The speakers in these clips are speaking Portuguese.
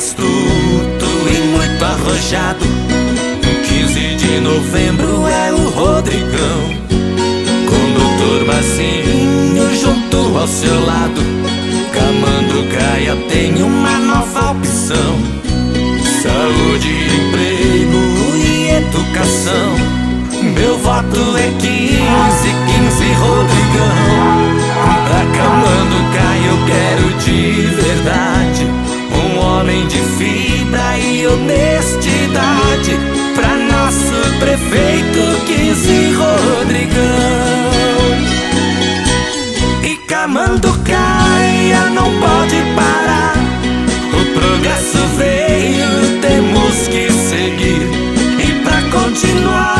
astuto e muito arrojado. 15 de novembro é o Rodrigão. Condutor macinho junto ao seu lado. Camando Gaia tem uma nova opção: saúde, emprego e educação. Meu voto é que honestidade Pra nosso prefeito 15 Rodrigão. E Camanducaia não pode parar. O progresso veio, temos que seguir. E pra continuar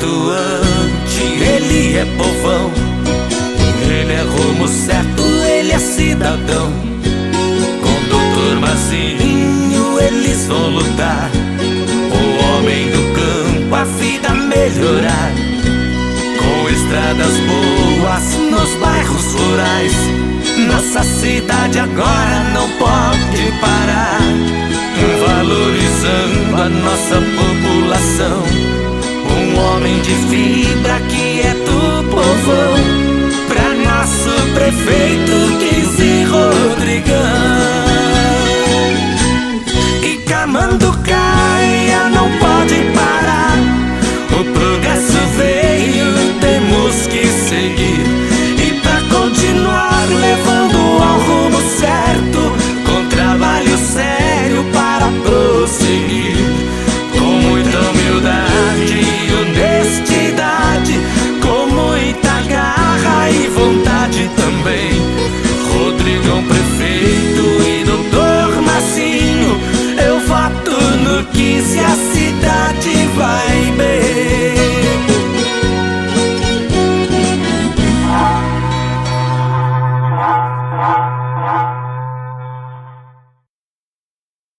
atuante, ele é povão Ele é rumo certo, ele é cidadão. Com doutor Mazinho eles vão lutar. O homem do campo, a vida melhorar. Com estradas boas nos bairros rurais. Nossa cidade agora não pode parar de fibra que é do povão, pra nosso prefeito que